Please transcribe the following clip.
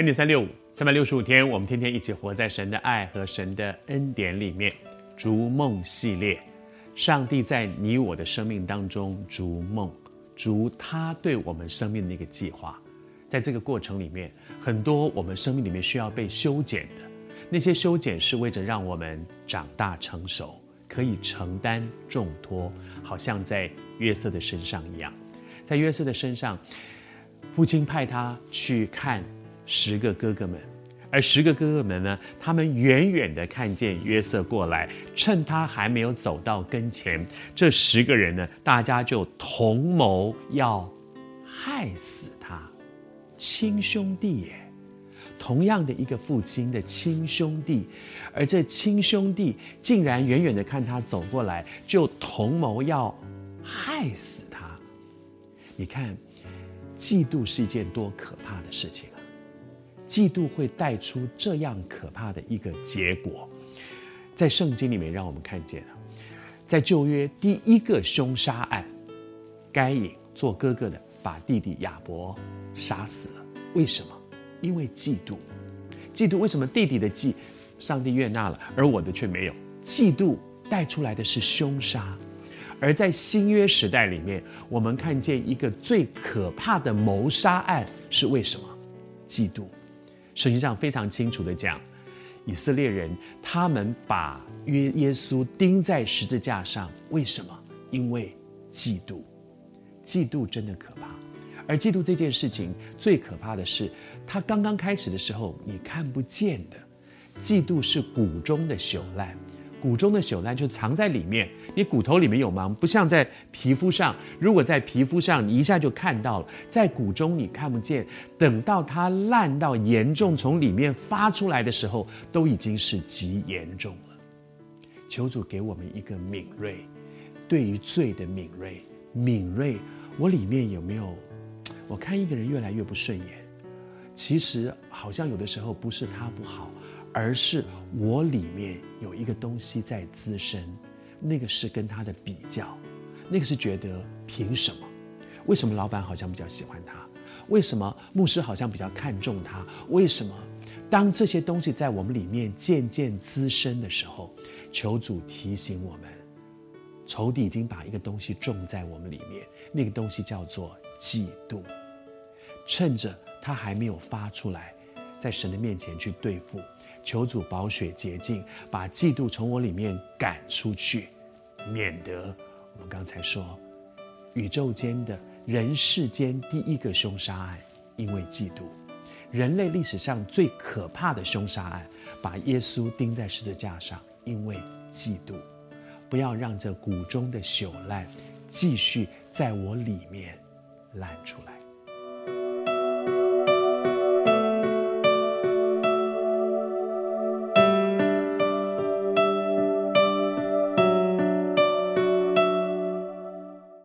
恩典三六五，三百六十五天，我们天天一起活在神的爱和神的恩典里面。逐梦系列，上帝在你我的生命当中逐梦，逐他对我们生命的那个计划。在这个过程里面，很多我们生命里面需要被修剪的，那些修剪是为着让我们长大成熟，可以承担重托，好像在约瑟的身上一样，在约瑟的身上，父亲派他去看十个哥哥们，而十个哥哥们呢，他们远远的看见约瑟过来，趁他还没有走到跟前，这十个人呢，大家就同谋要害死他，亲兄弟耶，同样的一个父亲的亲兄弟，而这亲兄弟竟然远远的看他走过来，就同谋要害死他。你看，嫉妒是一件多可怕的事情。嫉妒会带出这样可怕的一个结果，在圣经里面让我们看见，在旧约第一个凶杀案，该隐做哥哥的把弟弟亚伯杀死了。为什么？因为嫉妒。嫉妒为什么弟弟的嫉上帝悦纳了，而我的却没有？嫉妒带出来的是凶杀。而在新约时代里面，我们看见一个最可怕的谋杀案是为什么？嫉妒。圣经上非常清楚的讲，以色列人他们把约耶稣钉在十字架上，为什么？因为嫉妒，嫉妒真的可怕。而嫉妒这件事情最可怕的是，它刚刚开始的时候你看不见的，嫉妒是骨中的朽烂。骨中的朽烂就藏在里面，你骨头里面有吗，不像在皮肤上。如果在皮肤上，你一下就看到了；在骨中你看不见，等到它烂到严重，从里面发出来的时候，都已经是极严重了。求主给我们一个敏锐，对于罪的敏锐。敏锐，我里面有没有？我看一个人越来越不顺眼，其实好像有的时候不是他不好。而是我里面有一个东西在滋生，那个是跟他的比较，那个是觉得凭什么？为什么老板好像比较喜欢他？为什么牧师好像比较看重他？为什么？当这些东西在我们里面渐渐滋生的时候，求主提醒我们，仇敌已经把一个东西种在我们里面，那个东西叫做嫉妒，趁着他还没有发出来，在神的面前去对付。求主保血洁净，把嫉妒从我里面赶出去，免得我们刚才说，宇宙间的人世间第一个凶杀案，因为嫉妒，人类历史上最可怕的凶杀案，把耶稣钉在十字架上，因为嫉妒。不要让这谷中的朽烂继续在我里面烂出来。